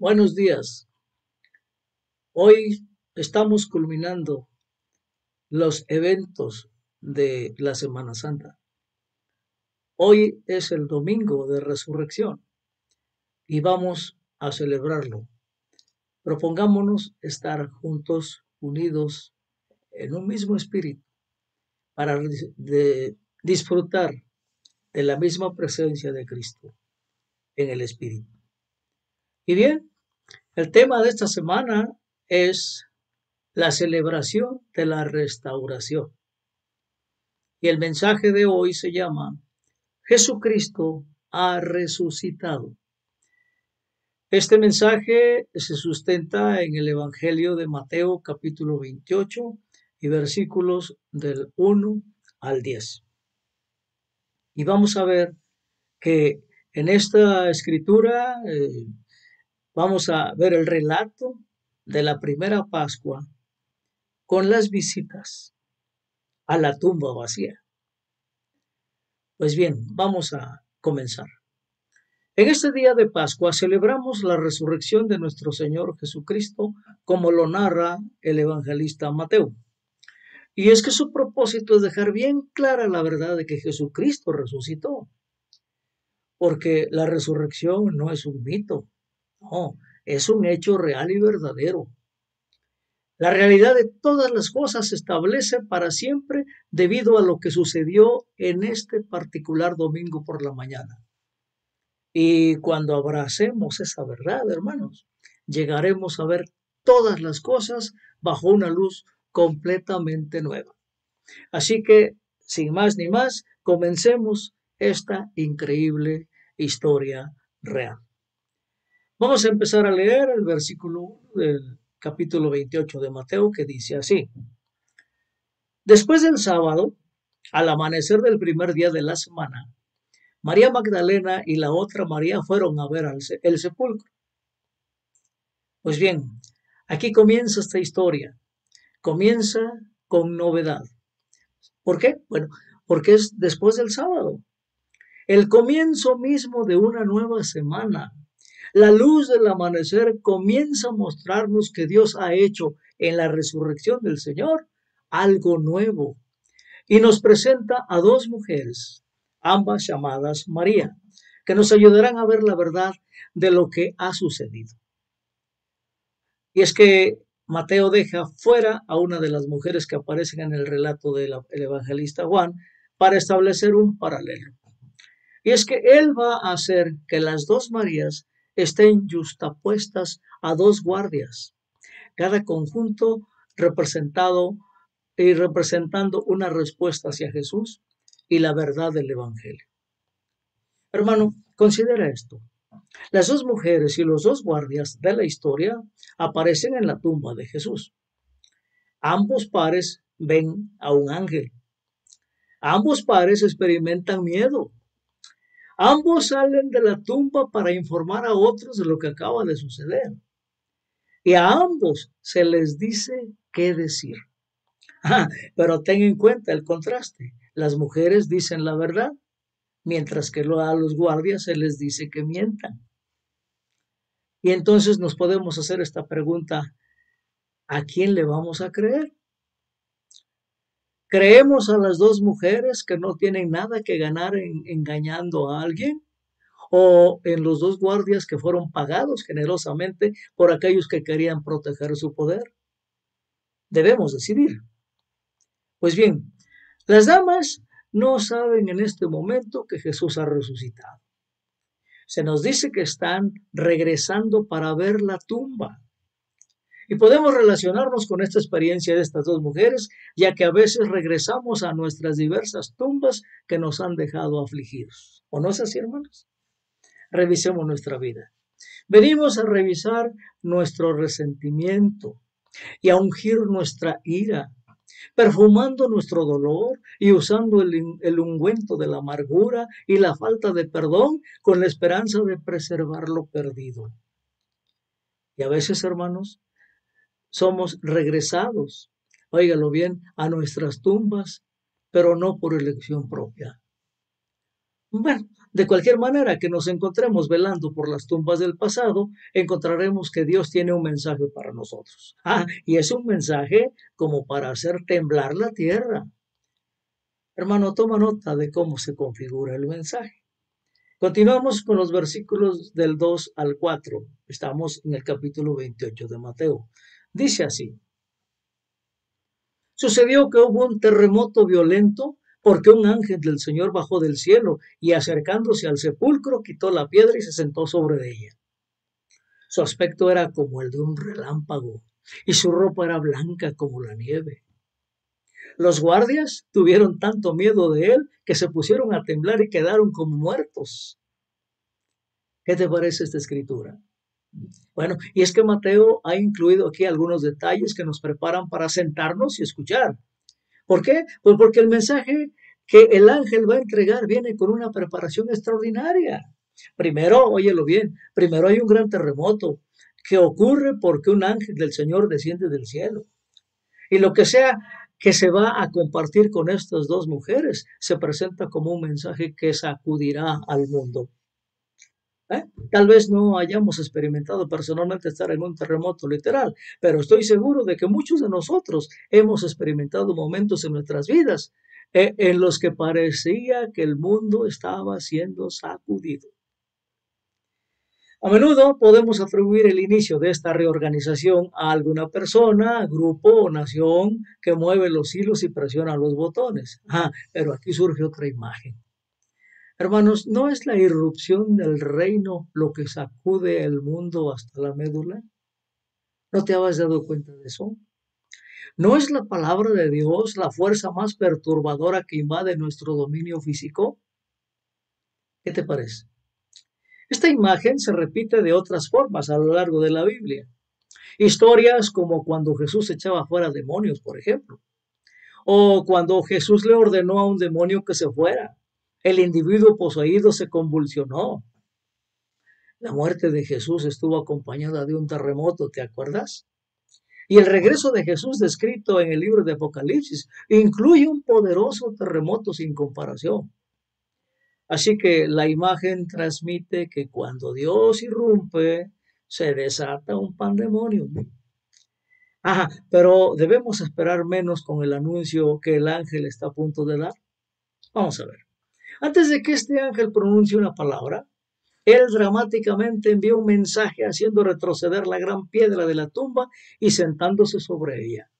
Buenos días. Hoy estamos culminando los eventos de la Semana Santa. Hoy es el domingo de resurrección y vamos a celebrarlo. Propongámonos estar juntos, unidos en un mismo espíritu, para disfrutar de la misma presencia de Cristo en el espíritu. Y bien, el tema de esta semana es la celebración de la restauración. Y el mensaje de hoy se llama Jesucristo ha resucitado. Este mensaje se sustenta en el Evangelio de Mateo capítulo 28 y versículos del 1 al 10. Y vamos a ver que en esta escritura eh, vamos a ver el relato de la primera Pascua con las visitas a la tumba vacía. Pues bien, vamos a comenzar. En este día de Pascua celebramos la resurrección de nuestro Señor Jesucristo, como lo narra el evangelista Mateo. Y es que su propósito es dejar bien clara la verdad de que Jesucristo resucitó. Porque la resurrección no es un mito, no, es un hecho real y verdadero. La realidad de todas las cosas se establece para siempre debido a lo que sucedió en este particular domingo por la mañana. Y cuando abracemos esa verdad, hermanos, llegaremos a ver todas las cosas bajo una luz completamente nueva. Así que, sin más ni más, comencemos esta increíble historia real. Vamos a empezar a leer el versículo del capítulo 28 de Mateo que dice así. Después del sábado, al amanecer del primer día de la semana, María Magdalena y la otra María fueron a ver el sepulcro. Pues bien, aquí comienza esta historia. Comienza con novedad. ¿Por qué? Bueno, porque es después del sábado. El comienzo mismo de una nueva semana. La luz del amanecer comienza a mostrarnos que Dios ha hecho en la resurrección del Señor algo nuevo y nos presenta a dos mujeres, ambas llamadas María, que nos ayudarán a ver la verdad de lo que ha sucedido. Y es que Mateo deja fuera a una de las mujeres que aparecen en el relato del evangelista Juan para establecer un paralelo. Y es que él va a hacer que las dos Marías estén justapuestas a dos guardias, cada conjunto representado y representando una respuesta hacia Jesús y la verdad del Evangelio. Hermano, considera esto. Las dos mujeres y los dos guardias de la historia aparecen en la tumba de Jesús. Ambos pares ven a un ángel. Ambos pares experimentan miedo. Ambos salen de la tumba para informar a otros de lo que acaba de suceder. Y a ambos se les dice qué decir. Ah, pero ten en cuenta el contraste. Las mujeres dicen la verdad, mientras que a los guardias se les dice que mientan. Y entonces nos podemos hacer esta pregunta, ¿a quién le vamos a creer? ¿Creemos a las dos mujeres que no tienen nada que ganar en, engañando a alguien? ¿O en los dos guardias que fueron pagados generosamente por aquellos que querían proteger su poder? Debemos decidir. Pues bien, las damas no saben en este momento que Jesús ha resucitado. Se nos dice que están regresando para ver la tumba. Y podemos relacionarnos con esta experiencia de estas dos mujeres, ya que a veces regresamos a nuestras diversas tumbas que nos han dejado afligidos. ¿O no es así, hermanos? Revisemos nuestra vida. Venimos a revisar nuestro resentimiento y a ungir nuestra ira, perfumando nuestro dolor y usando el, el, ungüento de la amargura y la falta de perdón con la esperanza de preservar lo perdido. Y a veces, hermanos, somos regresados, óigalo bien, a nuestras tumbas, pero no por elección propia. Bueno, de cualquier manera que nos encontremos velando por las tumbas del pasado, encontraremos que Dios tiene un mensaje para nosotros. Ah, y es un mensaje como para hacer temblar la tierra. Hermano, toma nota de cómo se configura el mensaje. Continuamos con los versículos del 2 al 4. Estamos en el capítulo 28 de Mateo. Dice así. Sucedió que hubo un terremoto violento porque un ángel del Señor bajó del cielo y acercándose al sepulcro quitó la piedra y se sentó sobre ella. Su aspecto era como el de un relámpago y su ropa era blanca como la nieve. Los guardias tuvieron tanto miedo de él que se pusieron a temblar y quedaron como muertos. ¿Qué te parece esta escritura? Bueno, y es que Mateo ha incluido aquí algunos detalles que nos preparan para sentarnos y escuchar. ¿Por qué? Pues porque el mensaje que el ángel va a entregar viene con una preparación extraordinaria. Primero, óyelo bien, primero hay un gran terremoto que ocurre porque un ángel del Señor desciende del cielo. Y lo que sea que se va a compartir con estas dos mujeres se presenta como un mensaje que sacudirá al mundo. ¿Eh? Tal vez no hayamos experimentado personalmente estar en un terremoto literal, pero estoy seguro de que muchos de nosotros hemos experimentado momentos en nuestras vidas eh, en los que parecía que el mundo estaba siendo sacudido. A menudo podemos atribuir el inicio de esta reorganización a alguna persona, grupo o nación que mueve los hilos y presiona los botones. Ah, pero aquí surge otra imagen. Hermanos, ¿no es la irrupción del reino lo que sacude el mundo hasta la médula? ¿No te habías dado cuenta de eso? ¿No es la palabra de Dios la fuerza más perturbadora que invade nuestro dominio físico? ¿Qué te parece? Esta imagen se repite de otras formas a lo largo de la Biblia. Historias como cuando Jesús echaba fuera demonios, por ejemplo. O cuando Jesús le ordenó a un demonio que se fuera. El individuo poseído se convulsionó. La muerte de Jesús estuvo acompañada de un terremoto, ¿te acuerdas? Y el regreso de Jesús descrito en el libro de Apocalipsis incluye un poderoso terremoto sin comparación. Así que la imagen transmite que cuando Dios irrumpe, se desata un pandemonio. Ajá, pero debemos esperar menos con el anuncio que el ángel está a punto de dar. Vamos a ver. Antes de que este ángel pronuncie una palabra, él dramáticamente envía un mensaje haciendo retroceder la gran piedra de la tumba y sentándose sobre ella.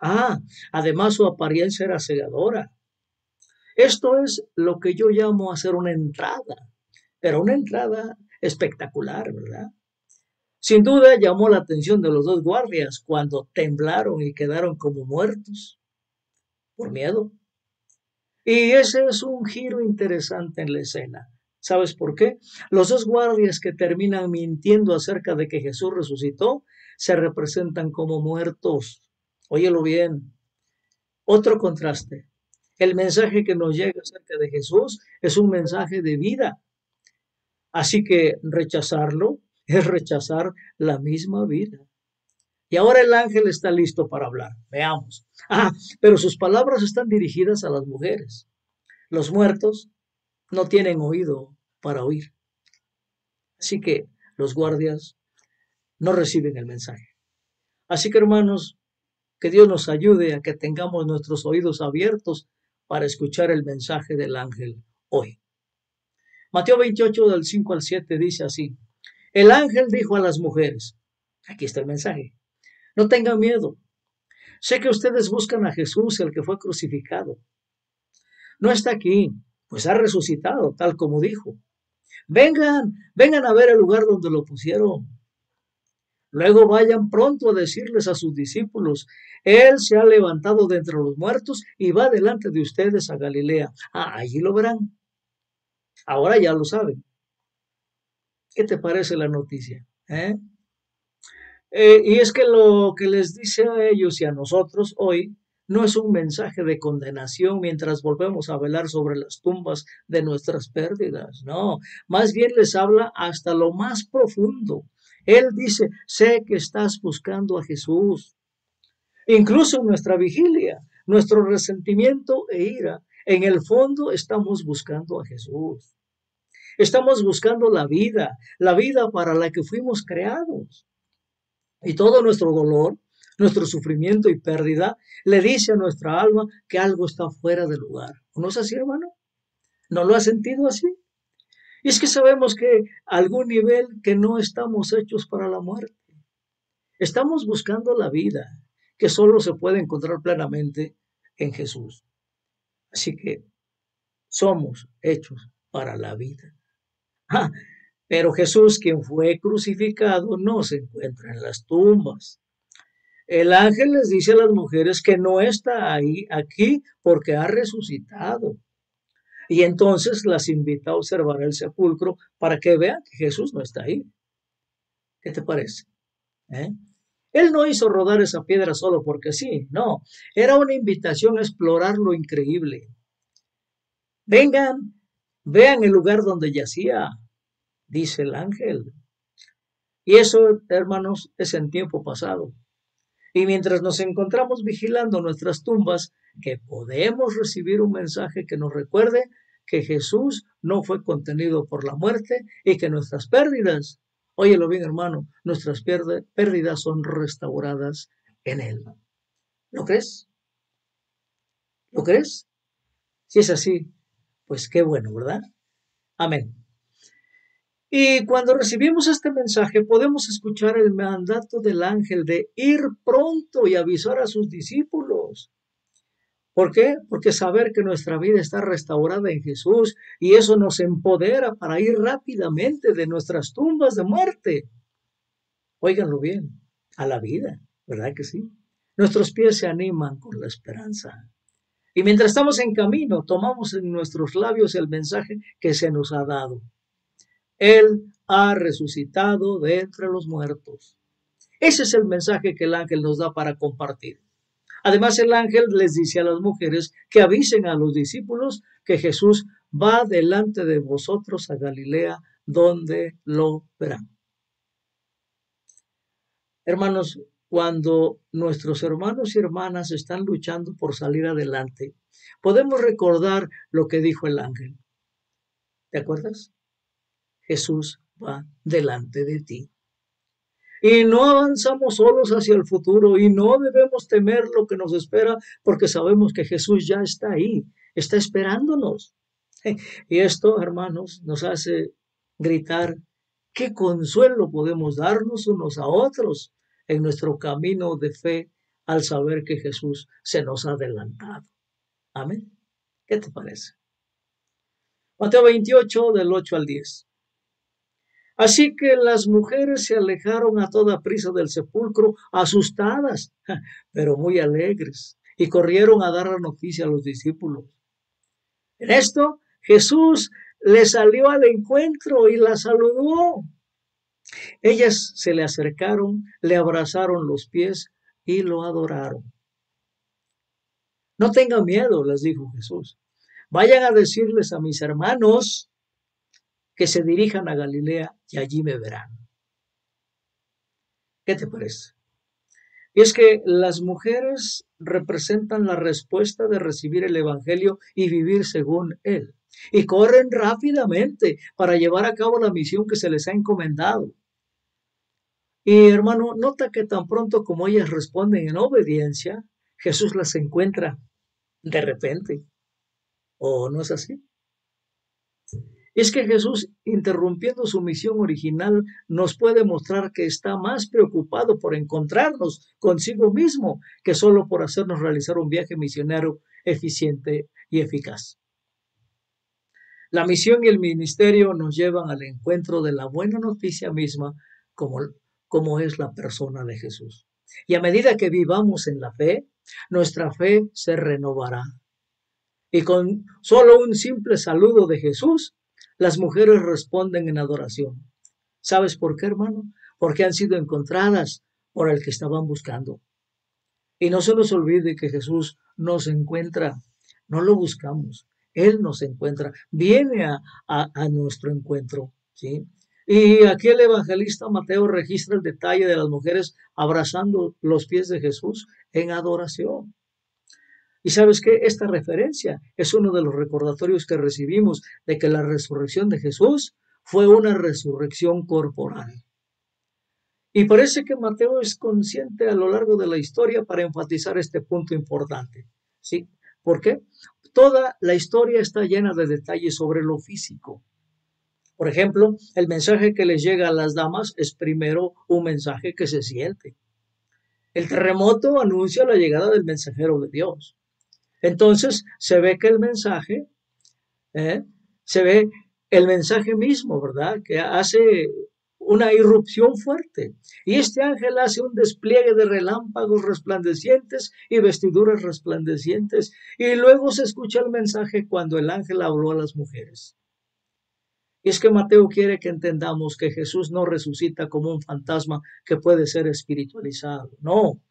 Ah, además su apariencia era cegadora. Esto es lo que yo llamo hacer una entrada, pero una entrada espectacular, ¿verdad? Sin duda llamó la atención de los dos guardias cuando temblaron y quedaron como muertos por miedo. Y ese es un giro interesante en la escena. ¿Sabes por qué? Los dos guardias que terminan mintiendo acerca de que Jesús resucitó se representan como muertos. Óyelo bien. Otro contraste. El mensaje que nos llega acerca de Jesús es un mensaje de vida. Así que rechazarlo es rechazar la misma vida. Y ahora el ángel está listo para hablar. Veamos. Ah, pero sus palabras están dirigidas a las mujeres. Los muertos no tienen oído para oír. Así que los guardias no reciben el mensaje. Así que hermanos, que Dios nos ayude a que tengamos nuestros oídos abiertos para escuchar el mensaje del ángel hoy. Mateo 28 del 5 al 7 dice así, el ángel dijo a las mujeres, aquí está el mensaje, no tengan miedo, sé que ustedes buscan a Jesús, el que fue crucificado. No está aquí, pues ha resucitado, tal como dijo. Vengan, vengan a ver el lugar donde lo pusieron. Luego vayan pronto a decirles a sus discípulos, Él se ha levantado de entre los muertos y va delante de ustedes a Galilea. Ah, allí lo verán. Ahora ya lo saben. ¿Qué te parece la noticia? Eh? Eh, y es que lo que les dice a ellos y a nosotros hoy no es un mensaje de condenación mientras volvemos a velar sobre las tumbas de nuestras pérdidas, no, más bien les habla hasta lo más profundo él dice, sé que estás buscando a Jesús. Incluso en nuestra vigilia, nuestro resentimiento e ira en el fondo estamos buscando a Jesús. Estamos buscando la vida, la vida para la que fuimos creados. Y todo nuestro dolor, nuestro sufrimiento y pérdida le dice a nuestra alma que algo está fuera de lugar. ¿No es así, hermano? ¿No lo ha sentido así? Y es que sabemos que algún nivel que no estamos hechos para la muerte. Estamos buscando la vida que solo se puede encontrar plenamente en Jesús. Así que somos hechos para la vida. Ah, pero Jesús, quien fue crucificado, no se encuentra en las tumbas. El ángel les dice a las mujeres que no está ahí, aquí, porque ha resucitado. Y entonces las invita a observar el sepulcro para que vean que Jesús no está ahí. ¿Qué te parece? ¿Eh? Él no hizo rodar esa piedra solo porque sí, no. Era una invitación a explorar lo increíble. Vengan, vean el lugar donde yacía, dice el ángel. Y eso, hermanos, es en tiempo pasado. Y mientras nos encontramos vigilando nuestras tumbas, que podemos recibir un mensaje que nos recuerde que Jesús no fue contenido por la muerte y que nuestras pérdidas Óyelo bien, hermano, nuestras pérdidas son restauradas en Él. ¿Lo crees? ¿Lo crees? Si es así, pues qué bueno, ¿verdad? Amén. Y cuando recibimos este mensaje podemos escuchar el mandato del ángel de ir pronto y avisar a sus discípulos. ¿Por qué? Porque saber que nuestra vida está restaurada en Jesús y eso nos empodera para ir rápidamente de nuestras tumbas de muerte. Óiganlo bien, a la vida, ¿verdad que sí? Nuestros pies se animan con la esperanza. Y mientras estamos en camino, tomamos en nuestros labios el mensaje que se nos ha dado. Él ha resucitado de entre los muertos. Ese es el mensaje que el ángel nos da para compartir. Además, el ángel les dice a las mujeres que avisen a los discípulos que Jesús va delante de vosotros a Galilea, donde lo verán. Hermanos, cuando nuestros hermanos y hermanas están luchando por salir adelante, podemos recordar lo que dijo el ángel. ¿Te acuerdas? Jesús va delante de ti y no avanzamos solos hacia el futuro y no debemos temer lo que nos espera porque sabemos que Jesús ya está ahí, está esperándonos. Y esto, hermanos, nos hace gritar, qué consuelo podemos darnos unos a otros en nuestro camino de fe al saber que Jesús se nos ha adelantado. Amén. ¿Qué te parece? Mateo 28 del 8 al 10. Así que las mujeres se alejaron a toda prisa del sepulcro, asustadas, pero muy alegres, y corrieron a dar la noticia a los discípulos. En esto Jesús le salió al encuentro y la saludó. Ellas se le acercaron, le abrazaron los pies y lo adoraron. No tengan miedo, les dijo Jesús. Vayan a decirles a mis hermanos que se dirijan a Galilea y allí me verán. ¿Qué te parece? Y es que las mujeres representan la respuesta de recibir el Evangelio y vivir según él. Y corren rápidamente para llevar a cabo la misión que se les ha encomendado. Y hermano, nota que tan pronto como ellas responden en obediencia, Jesús las encuentra de repente. ¿O no es así? Es que Jesús, interrumpiendo su misión original, nos puede mostrar que está más preocupado por encontrarnos consigo mismo que solo por hacernos realizar un viaje misionero eficiente y eficaz. La misión y el ministerio nos llevan al encuentro de la buena noticia misma como, como es la persona de Jesús. Y a medida que vivamos en la fe, nuestra fe se renovará. Y con solo un simple saludo de Jesús, las mujeres responden en adoración. ¿Sabes por qué, hermano? Porque han sido encontradas por el que estaban buscando. Y no se nos olvide que Jesús nos encuentra, no lo buscamos, Él nos encuentra, viene a, a, nuestro encuentro. ¿sí? Y aquí el evangelista Mateo registra el detalle de las mujeres abrazando los pies de Jesús en adoración. Y sabes que esta referencia es uno de los recordatorios que recibimos de que la resurrección de Jesús fue una resurrección corporal. Y parece que Mateo es consciente a lo largo de la historia para enfatizar este punto importante. ¿Sí? ¿Por qué? Toda la historia está llena de detalles sobre lo físico. Por ejemplo, el mensaje que les llega a las damas es primero un mensaje que se siente. El terremoto anuncia la llegada del mensajero de Dios. Entonces se ve que el mensaje, ¿eh? se ve el mensaje mismo, ¿verdad? Que hace una irrupción fuerte. Y este ángel hace un despliegue de relámpagos resplandecientes y vestiduras resplandecientes. Y luego se escucha el mensaje cuando el ángel habló a las mujeres. Y es que Mateo quiere que entendamos que Jesús no resucita como un fantasma que puede ser espiritualizado. No,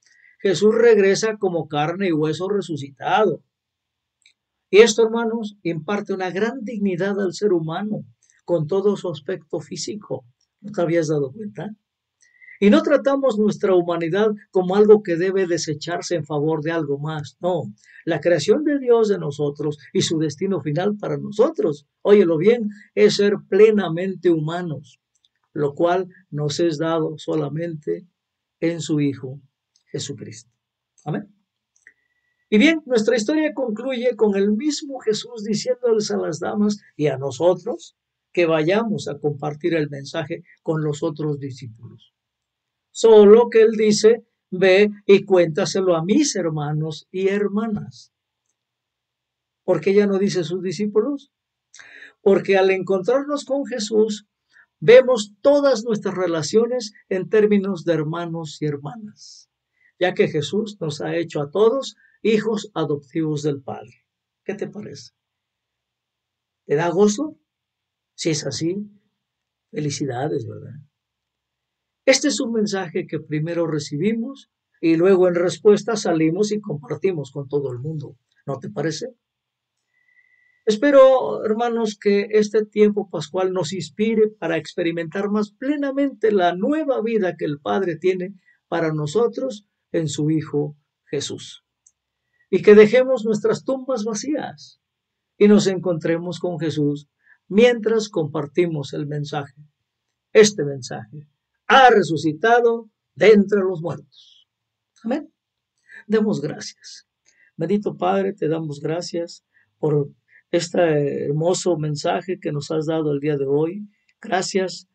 Jesús regresa como carne y hueso resucitado. Y esto, hermanos, imparte una gran dignidad al ser humano con todo su aspecto físico. ¿No te habías dado cuenta? Y no tratamos nuestra humanidad como algo que debe desecharse en favor de algo más. No, la creación de Dios de nosotros y su destino final para nosotros, óyelo bien, es ser plenamente humanos, lo cual nos es dado solamente en su Hijo Jesucristo. Amén. Y bien, nuestra historia concluye con el mismo Jesús diciéndoles a las damas y a nosotros que vayamos a compartir el mensaje con los otros discípulos. Solo que él dice, ve y cuéntaselo a mis hermanos y hermanas. ¿Por qué ya no dice sus discípulos? Porque al encontrarnos con Jesús, vemos todas nuestras relaciones en términos de hermanos y hermanas, ya que Jesús nos ha hecho a todos hijos adoptivos del Padre. ¿Qué te parece? ¿Te da gozo? Si es así, felicidades, ¿verdad? Este es un mensaje que primero recibimos y luego en respuesta salimos y compartimos con todo el mundo. ¿No te parece? Espero, hermanos, que este tiempo pascual nos inspire para experimentar más plenamente la nueva vida que el Padre tiene para nosotros en su Hijo Jesús. Y que dejemos nuestras tumbas vacías y nos encontremos con Jesús mientras compartimos el mensaje, este mensaje ha resucitado de entre los muertos. Amén. Demos gracias. Bendito Padre, te damos gracias por este hermoso mensaje que nos has dado el día de hoy. Gracias,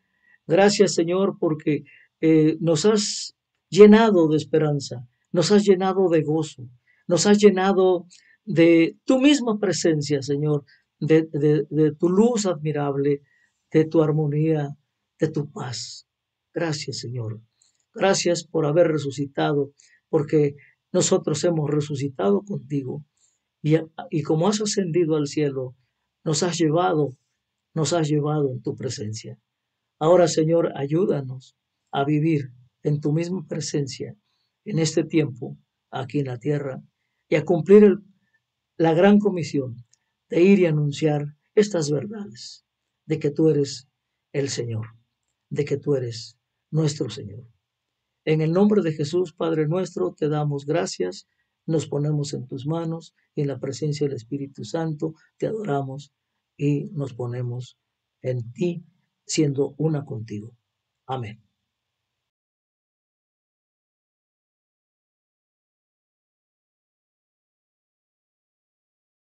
gracias Señor, porque eh, nos has llenado de esperanza, nos has llenado de gozo, nos has llenado de tu misma presencia, Señor, de tu luz admirable, de tu armonía, de tu paz. Gracias, Señor. Gracias por haber resucitado, porque nosotros hemos resucitado contigo. Y, y como has ascendido al cielo, nos has llevado, nos has llevado en tu presencia. Ahora, Señor, ayúdanos a vivir en tu misma presencia en este tiempo, aquí en la tierra, y a cumplir la gran comisión de ir y anunciar estas verdades, de que tú eres el Señor, de que tú eres nuestro Señor. En el nombre de Jesús, Padre nuestro, te damos gracias, nos ponemos en tus manos y en la presencia del Espíritu Santo te adoramos y nos ponemos en ti, siendo una contigo. Amén.